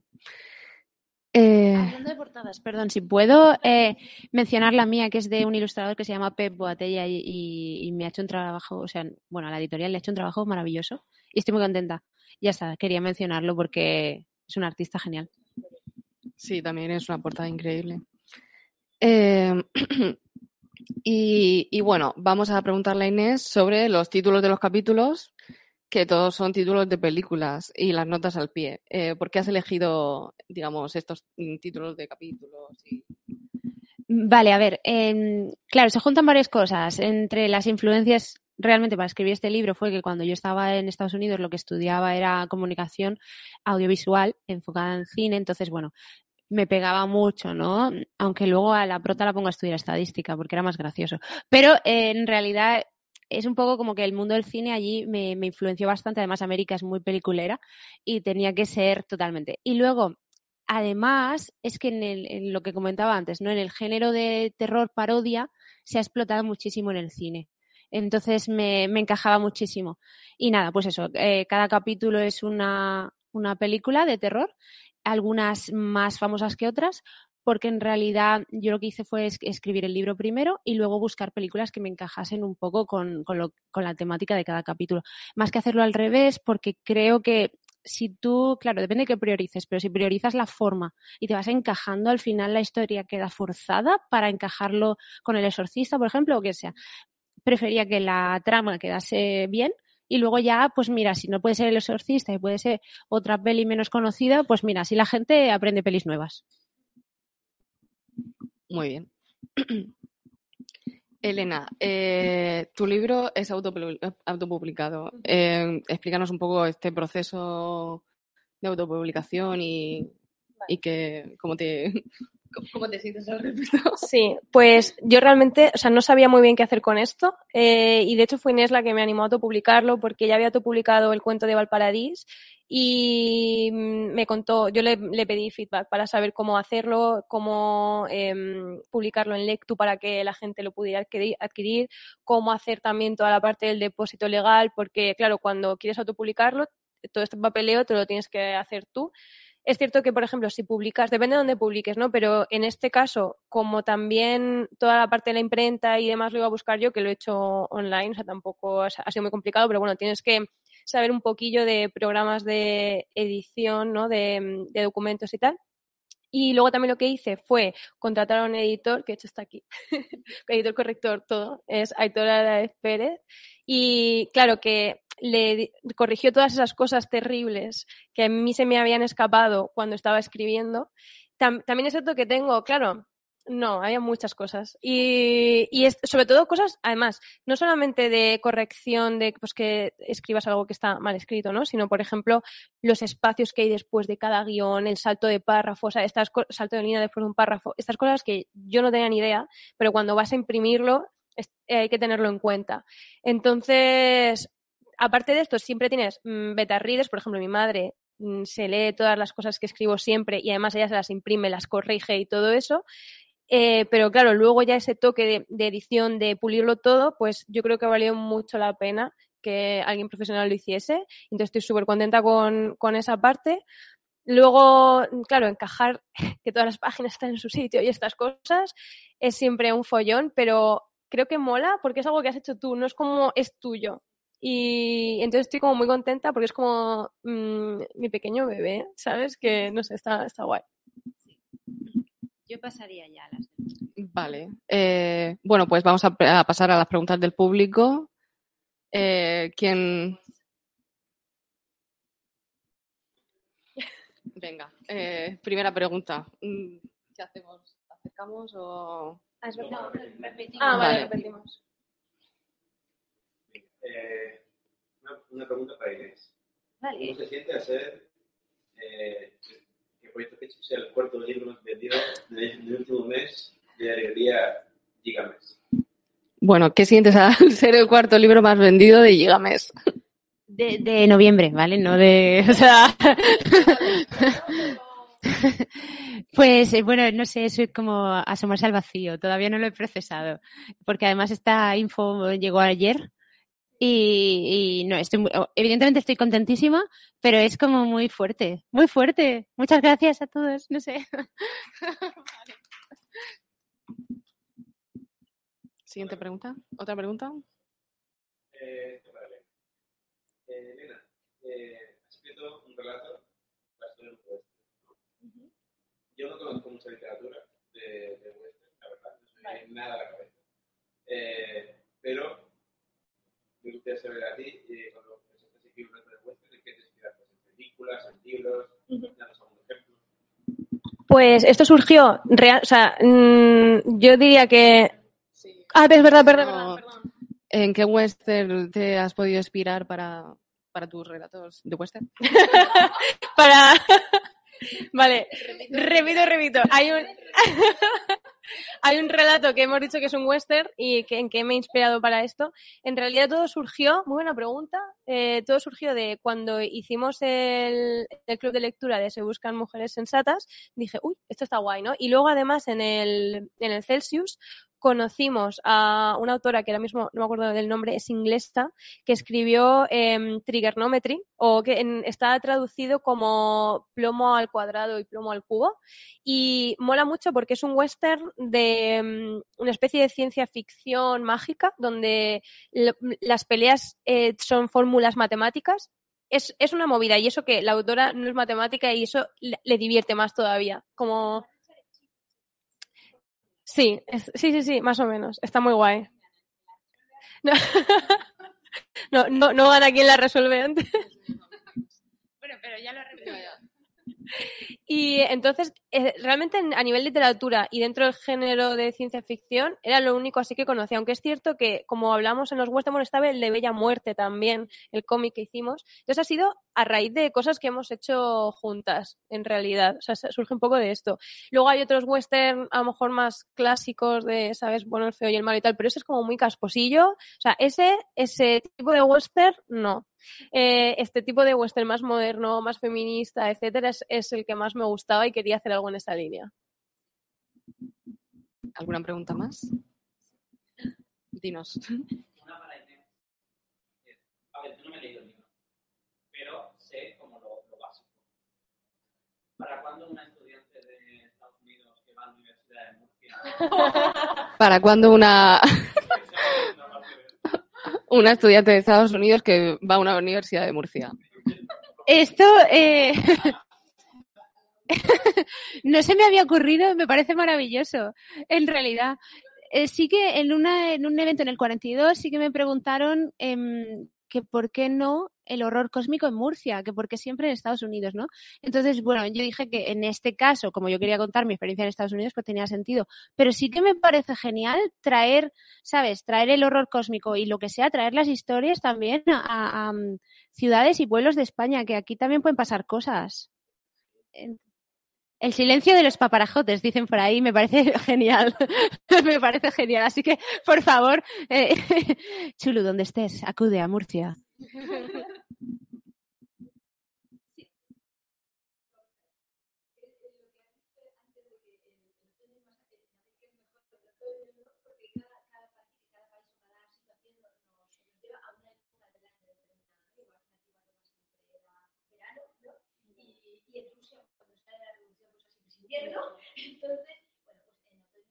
Eh, Hablando de portadas, perdón, si puedo eh, mencionar la mía, que es de un ilustrador que se llama Pep Boatella y, me ha hecho un trabajo, o sea, bueno, a la editorial le ha hecho un trabajo maravilloso y estoy muy contenta. Ya está, quería mencionarlo porque es un artista genial. Sí, también es una portada increíble. Eh, Y, bueno, vamos a preguntarle a Inés sobre los títulos de los capítulos, que todos son títulos de películas y las notas al pie. Eh, ¿Por qué has elegido, digamos, estos títulos de capítulos? Vale, a ver, claro, se juntan varias cosas. Entre las influencias realmente para escribir este libro fue que cuando yo estaba en Estados Unidos lo que estudiaba era comunicación audiovisual enfocada en cine, entonces bueno, me pegaba mucho, ¿no? Aunque luego a la prota la pongo a estudiar estadística porque era más gracioso. Pero eh, en realidad es un poco como que el mundo del cine allí me, influenció bastante. Además, América es muy peliculera y tenía que ser totalmente. Y luego, además, es que en, el, lo que comentaba antes, ¿no? En el género de terror parodia se ha explotado muchísimo en el cine. Entonces me, encajaba muchísimo. Y nada, pues eso, eh, cada capítulo es una, una película de terror algunas más famosas que otras, porque en realidad yo lo que hice fue escribir el libro primero y luego buscar películas que me encajasen un poco con, la temática de cada capítulo. Más que hacerlo al revés, porque creo que si tú, claro, depende de qué priorices, pero si priorizas la forma y te vas encajando, al final la historia queda forzada para encajarlo con el exorcista, por ejemplo, o que sea. Prefería que la trama quedase bien y luego ya, pues mira, si no puede ser El Exorcista y puede ser otra peli menos conocida, pues mira, si la gente aprende pelis nuevas. Muy bien. Elena, eh, tu libro es autopublicado. Eh, explícanos un poco este proceso de autopublicación y, y que, cómo te, ¿Cómo te sientes al? Sí, pues yo realmente, o sea, no sabía muy bien qué hacer con esto eh, y de hecho fue Inés la que me animó a autopublicarlo porque ya había autopublicado el cuento de Valparadís y mm, me contó, yo le, pedí feedback para saber cómo hacerlo, cómo em, publicarlo en Lectu para que la gente lo pudiera adquirir, cómo hacer también toda la parte del depósito legal, porque claro, cuando quieres autopublicarlo, todo este papeleo te lo tienes que hacer tú. Es cierto que, por ejemplo, si publicas, depende de dónde publiques, ¿no? Pero en este caso, como también toda la parte de la imprenta y demás lo iba a buscar yo, que lo he hecho online, o sea, tampoco ha sido muy complicado, pero bueno, tienes que saber un poquillo de programas de edición, ¿no? De, documentos y tal. Y luego también lo que hice fue contratar a un editor, que de hecho está aquí, editor corrector, todo, es Aitor Araez Pérez. Y claro que le corrigió todas esas cosas terribles que a mí se me habían escapado cuando estaba escribiendo. también es cierto que tengo, claro, no, había muchas cosas. Y, sobre todo cosas, además, no solamente de corrección de pues, que escribas algo que está mal escrito, ¿no? Sino, por ejemplo, los espacios que hay después de cada guion, el salto de párrafo, o sea, estas salto de línea después de un párrafo, estas cosas que yo no tenía ni idea, pero cuando vas a imprimirlo hay que tenerlo en cuenta. Entonces, aparte de esto, siempre tienes mm, beta readers, por ejemplo, mi madre mm, se lee todas las cosas que escribo siempre y además ella se las imprime, las corrige y todo eso. Eh, pero claro, luego ya ese toque de, edición, de pulirlo todo, pues yo creo que valió mucho la pena que alguien profesional lo hiciese. Entonces estoy súper contenta con, con esa parte. Luego, claro, encajar que todas las páginas están en su sitio y estas cosas es siempre un follón, pero creo que mola porque es algo que has hecho tú, no es como es tuyo. Y entonces estoy como muy contenta porque es como mm, mi pequeño bebé, ¿sabes? Que no sé, está, está guay. Yo pasaría ya a las Vale. Eh, bueno, pues vamos a, pasar a las preguntas del público. Eh, ¿Quién? Venga, eh, primera pregunta. Mm, ¿Qué hacemos? ¿Acercamos o...? Ah, ah vale, repetimos. Una, pregunta para Inés. ¿Cómo se siente hacer Proyecto Ketchup sea el cuarto libro vendido del último mes de la librería Gigames. Bueno, ¿qué sientes al ser el cuarto libro más vendido de Gigames? De, de noviembre, ¿vale? No de... O sea... Pues eh, bueno, no sé, es como asomarse al vacío, todavía no lo he procesado, porque además esta info llegó ayer y, no, estoy evidentemente estoy contentísima, pero es como muy fuerte, muy fuerte. Muchas gracias a todos, no sé. Siguiente pregunta. ¿Otra pregunta? Eh, vale. eh, Elena, eh, has escrito un relato basado en western. Yo no conozco mucha literatura de, de western, la verdad, no soy nada a la cabeza. Eh, a ti, eh, cuando presentaste aquí un reto de western, ¿en qué te inspiras? ¿En películas, en libros? Uh -huh. Danos algún ejemplo. Pues esto surgió, real, o sea, mmm, yo diría que... Sí. Ah, es verdad, perdón, no, perdón. ¿En qué western te has podido inspirar para, para tus relatos de western? para... vale, repito, repito. Hay un... Hay un relato que hemos dicho que es un western y que, en que me he inspirado para esto. En realidad todo surgió, muy buena pregunta, eh, todo surgió de cuando hicimos el, el, club de lectura de Se Buscan Mujeres Sensatas, dije, uy, esto está guay, ¿no? Y luego además en el, en el Celsius conocimos a una autora que ahora mismo no me acuerdo del nombre, es inglesa, que escribió eh, Trigonometry, o que está traducido como plomo al cuadrado y plomo al cubo. Y mola mucho porque es un western de um, una especie de ciencia ficción mágica, donde las peleas eh, son fórmulas matemáticas. Es, es, una movida, y eso que la autora no es matemática y eso le, le divierte más todavía. Como Sí, es, sí, sí, sí, más o menos. Está muy guay. No, no, no, no gana quien la resuelve antes. Bueno, pero ya lo he Y entonces, eh, realmente a nivel literatura y dentro del género de ciencia ficción, era lo único así que conocía. Aunque es cierto que, como hablamos en los western, estaba el de Bella Muerte también, el cómic que hicimos. Entonces ha sido a raíz de cosas que hemos hecho juntas, en realidad. O sea, surge un poco de esto. Luego hay otros western, a lo mejor más clásicos de, ¿sabes? Bueno, el feo y el malo y tal, pero ese es como muy casposillo. O sea, ese, ese tipo de western, no. Eh, este tipo de western más moderno, más feminista, etcétera, es, el que más me gustaba y quería hacer algo en esa línea. ¿Alguna pregunta más? Dinos. Una para Inés. A ver, yo no me he leído el libro, pero sé como lo, básico. ¿Para cuándo una estudiante de Estados Unidos que va a la Universidad de Murcia? ¿Para cuándo una una estudiante de Estados Unidos que va a una universidad de Murcia. Esto eh... no se me había ocurrido, me parece maravilloso, en realidad. Eh, sí que en, una, en un evento en el 42 sí que me preguntaron eh, que por qué no el horror cósmico en Murcia, que porque siempre en Estados Unidos, ¿no? Entonces, bueno, yo dije que en este caso, como yo quería contar mi experiencia en Estados Unidos, pues tenía sentido. Pero sí que me parece genial traer, ¿sabes? Traer el horror cósmico y lo que sea, traer las historias también a, mm, ciudades y pueblos de España, que aquí también pueden pasar cosas. El silencio de los paparajotes, dicen por ahí, me parece genial. me parece genial. Así que, por favor, eh, Chulu, donde estés, acude a Murcia. invierno. Entonces, bueno, pues en otoño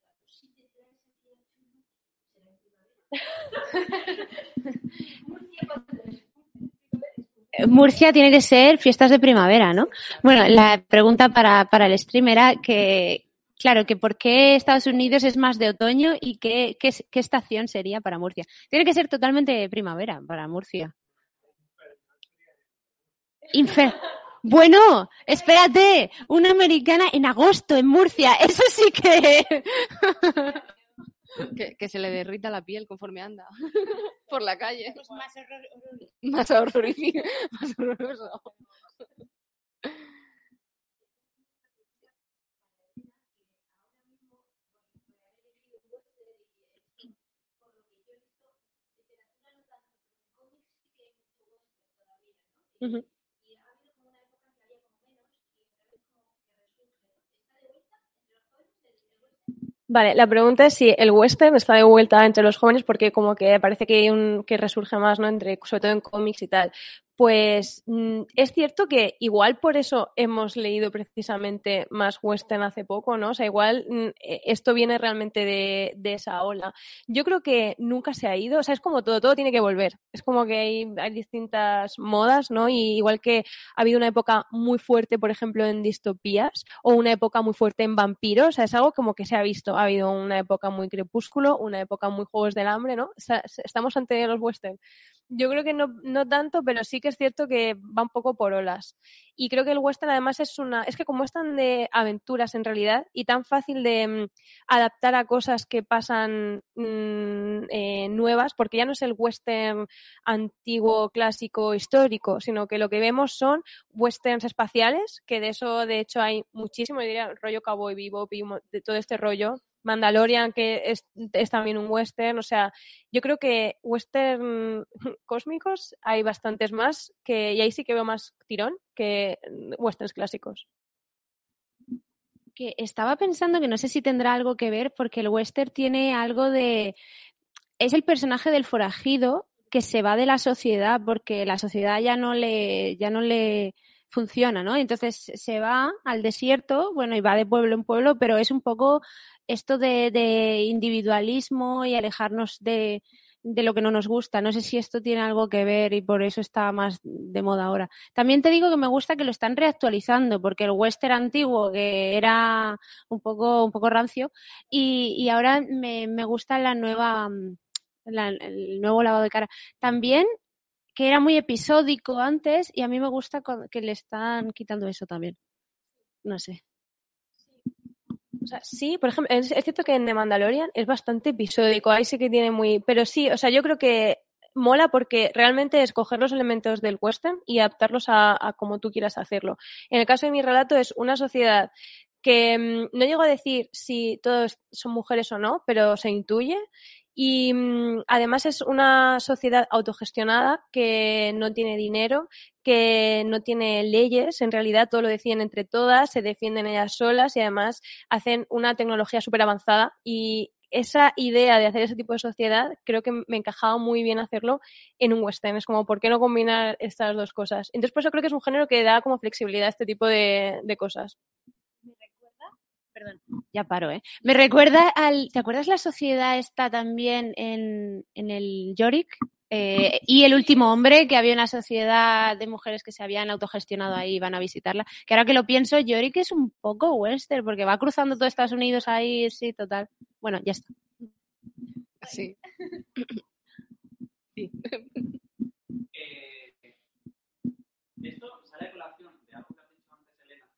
más o si te traes aquí a Murcia tiene que ser fiestas de primavera, ¿no? Bueno, la pregunta para, para el stream era que, claro, que por qué Estados Unidos es más de otoño y qué, qué, estación sería para Murcia. Tiene que ser totalmente primavera para Murcia. Infer bueno, espérate, una americana en agosto en Murcia, eso sí que... que, se le derrita la piel conforme anda por la calle. Pues más, horror, más horrorífico, más horroroso. Vale, la pregunta es si el western está de vuelta entre los jóvenes porque como que parece que, un, que resurge más, ¿no? Entre, sobre todo en cómics y tal. Pues mm, es cierto que igual por eso hemos leído precisamente más western hace poco, ¿no? O sea, igual mm, e, esto viene realmente de, esa ola. Yo creo que nunca se ha ido, o sea, es como todo, todo tiene que volver. Es como que hay, hay distintas modas, ¿no? Y igual que ha habido una época muy fuerte, por ejemplo, en distopías o una época muy fuerte en vampiros, o sea, es algo como que se ha visto. Ha habido una época muy crepúsculo, una época muy juegos del hambre, ¿no? estamos ante los western yo creo que no, no tanto, pero sí que es cierto que va un poco por olas. Y creo que el western además es una, es que como es tan de aventuras en realidad y tan fácil de mm, adaptar a cosas que pasan mm, eh, nuevas, porque ya no es el western antiguo, clásico, histórico, sino que lo que vemos son westerns espaciales, que de eso de hecho hay muchísimo, yo diría rollo cowboy vivo, de todo este rollo Mandalorian, que es, también un western. O sea, yo creo que western cósmicos hay bastantes más, que, y ahí sí que veo más tirón que westerns clásicos. Que estaba pensando que no sé si tendrá algo que ver, porque el western tiene algo de. Es el personaje del forajido que se va de la sociedad porque la sociedad ya no le, ya no le funciona, ¿no? Entonces se va al desierto, bueno, y va de pueblo en pueblo, pero es un poco esto de, individualismo y alejarnos de, de lo que no nos gusta. No sé si esto tiene algo que ver y por eso está más de moda ahora. También te digo que me gusta que lo están reactualizando, porque el western antiguo, que era un poco, un poco rancio, y, y ahora me, me gusta la nueva, el nuevo lavado de cara. También que era muy episódico antes y a mí me gusta que le están quitando eso también. no sé. O sea, sí, por ejemplo, es, cierto que en The Mandalorian es bastante episódico, ahí sí que tiene muy... Pero sí, o sea, yo creo que mola porque realmente es coger los elementos del western y adaptarlos a, a como tú quieras hacerlo. En el caso de mi relato es una sociedad que mm, no llego a decir si todos son mujeres o no, pero se intuye. Y mm, además es una sociedad autogestionada que no tiene dinero, que no tiene leyes, en realidad todo lo deciden entre todas, se defienden ellas solas y además hacen una tecnología súper avanzada y esa idea de hacer ese tipo de sociedad creo que me encajaba muy bien hacerlo en un western. Es como, ¿por qué no combinar estas dos cosas? Entonces, por eso creo que es un género que da como flexibilidad a este tipo de, cosas. Perdón, ya paro, ¿eh? Me recuerda al. ¿Te acuerdas la sociedad esta también en, en el Yorick? Eh, y el último hombre, que había una sociedad de mujeres que se habían autogestionado ahí y van a visitarla. Que ahora que lo pienso, Yorick es un poco western, porque va cruzando todo Estados Unidos ahí, sí, total. Bueno, ya está. Sí. Sí. Eh, esto sale a colación de algo que has dicho antes, Elena,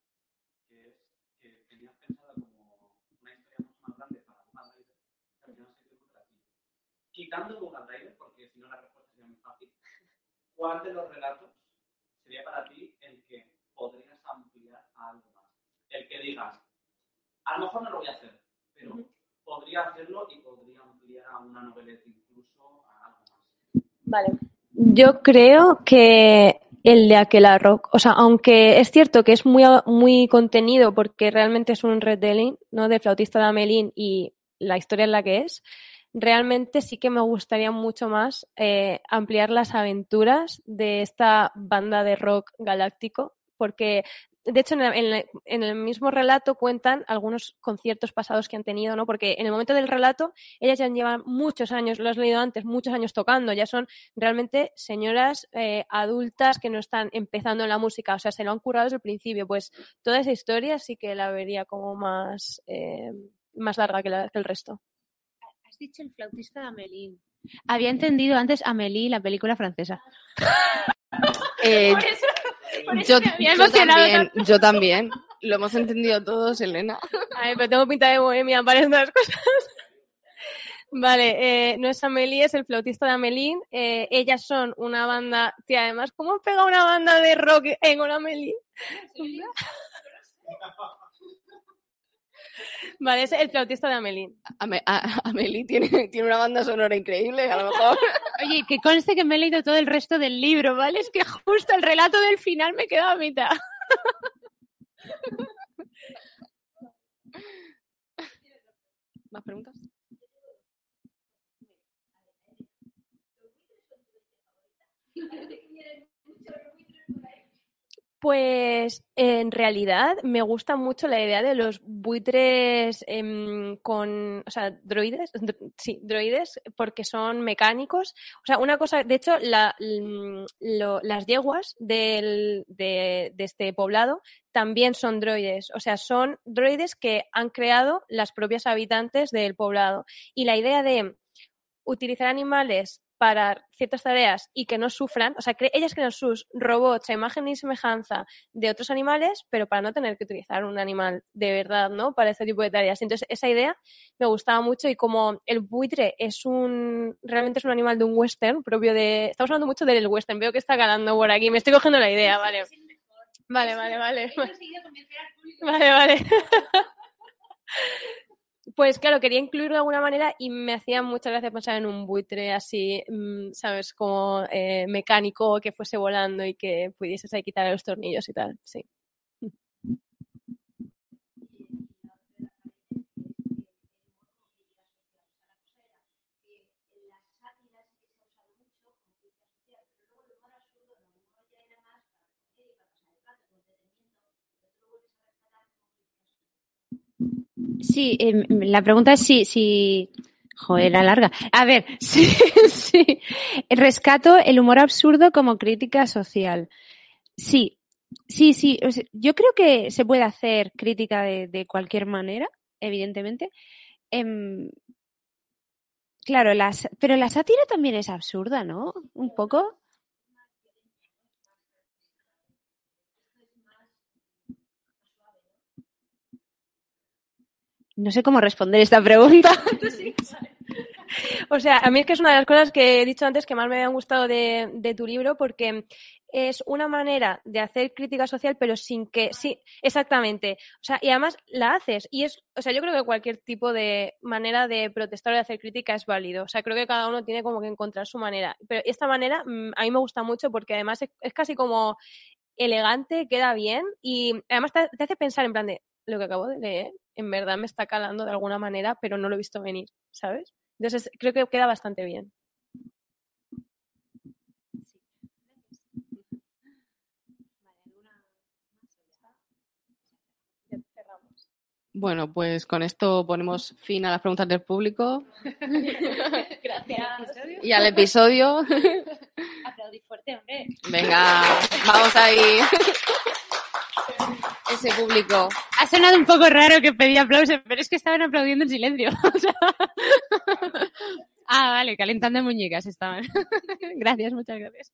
que es que tenías pensado como una historia mucho más grande para Rider, que final se quedó para ti. Quitando Bogan Rider, porque si no la respuesta sería muy fácil, ¿cuál de los relatos sería para ti el que podrías ampliar a algo más? El que digas, a lo mejor no lo voy a hacer, pero podría hacerlo y podría ampliar a una noveleta incluso a algo más. Vale. Yo creo que el de Aquela Rock, o sea, aunque es cierto que es muy, muy contenido porque realmente es un retelling, ¿no? De flautista de Amelín y la historia en la que es, realmente sí que me gustaría mucho más eh, ampliar las aventuras de esta banda de rock galáctico, porque de hecho, en el, en el- mismo relato cuentan algunos conciertos pasados que han tenido, ¿no? Porque en el momento del relato, ellas ya llevan muchos años, lo has leído antes, muchos años tocando, ya son realmente señoras eh, adultas que no están empezando en la música, o sea, se lo han curado desde el principio. Pues toda esa historia sí que la vería como más, eh, más larga que, la- que el resto. Has dicho el flautista de Amélie. Había entendido antes Amélie, la película francesa. Eh, Por eso, por eso yo, me había yo emocionado también, tanto. yo también. Lo hemos entendido todos, Elena. Ay, pero tengo pinta de bohemia para estas cosas. Vale, eh, no es Amelie, es el flautista de Amelie. Eh, ellas son una banda, tía, además, ¿cómo pega una banda de rock en una Amelie? Vale, es el flautista de Amelie. Ame- a- Amelie tiene, tiene una banda sonora increíble, a lo mejor. Oye, que conste que me he leído todo el resto del libro, ¿vale? Es que justo el relato del final me queda a mitad. ¿Más preguntas? Pues en realidad me gusta mucho la idea de los buitres em, con, o sea, droides, dro- sí, droides, porque son mecánicos. O sea, una cosa, de hecho, mm, las yeguas del- de, de este poblado también son droides. O sea, son droides que han creado las propias habitantes del poblado. Y la idea de utilizar animales para ciertas tareas y que no sufran, o sea, cre- ellas crean sus robots a imagen y semejanza de otros animales, pero para no tener que utilizar un animal de verdad, ¿no? Para este tipo de tareas. Entonces, esa idea me gustaba mucho y como el buitre es un, realmente es un animal de un western propio de, estamos hablando mucho del western, veo que está ganando por aquí, me estoy cogiendo la idea, vale. Vale, vale, vale. Vale, vale. Pues claro, quería incluirlo de alguna manera y me hacía mucha gracia pensar en un buitre así, mm, ¿sabes? Como eh, mecánico que fuese volando y que pudieses ahí quitar los tornillos y tal, sí. Sí, em, la pregunta es si, si... Joder, era larga. A ver, sí, sí. Rescato el humor absurdo como crítica social. Sí, sí, sí. yo creo que se puede hacer crítica de, de cualquier manera, evidentemente. Em, claro, las, pero la sátira también es absurda, ¿no? Un poco. No sé cómo responder esta pregunta. O sea, a mí es que es una de las cosas que he dicho antes que más me habían gustado de, de tu libro porque es una manera de hacer crítica social, pero sin que, sí, exactamente. O sea, y además la haces. Y es, o sea, yo creo que cualquier tipo de manera de protestar o de hacer crítica es válido. O sea, creo que cada uno tiene como que encontrar su manera. Pero esta manera mm, a mí me gusta mucho porque además es, casi como elegante, queda bien y además te hace pensar en plan de lo que acabo de leer, en verdad me está calando de alguna manera, pero no lo he visto venir, ¿sabes? Entonces creo que queda bastante bien. Bueno, pues con esto ponemos fin a las preguntas del público Gracias. y al episodio. Aplaudid fuerte, hombre. Venga, vamos ahí. Ese público. Ha sonado un poco raro que pedí aplausos, pero es que estaban aplaudiendo en silencio. Ah, vale, calentando muñecas estaban. gracias, muchas gracias.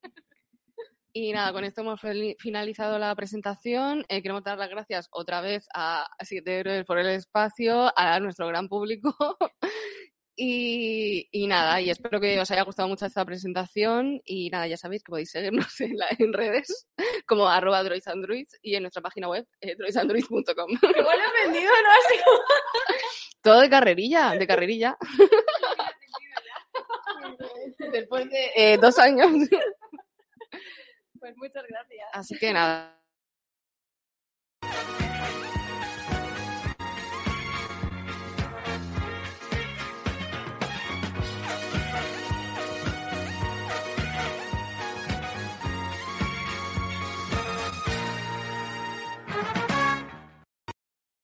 Y nada, con esto hemos finalizado la presentación. Eh, queremos dar las gracias otra vez a Siete Héroes por el espacio, a nuestro gran público. Y, y nada, y espero que os haya gustado mucho esta presentación. Y nada, ya sabéis que podéis seguirnos en, la- en redes como arroba droidsandroids y en nuestra página web eh, droidsandroids.com. Igual he vendido, ¿no? Así Todo de carrerilla, de carrerilla. Después de eh, dos años. Pues muchas gracias. Así que nada.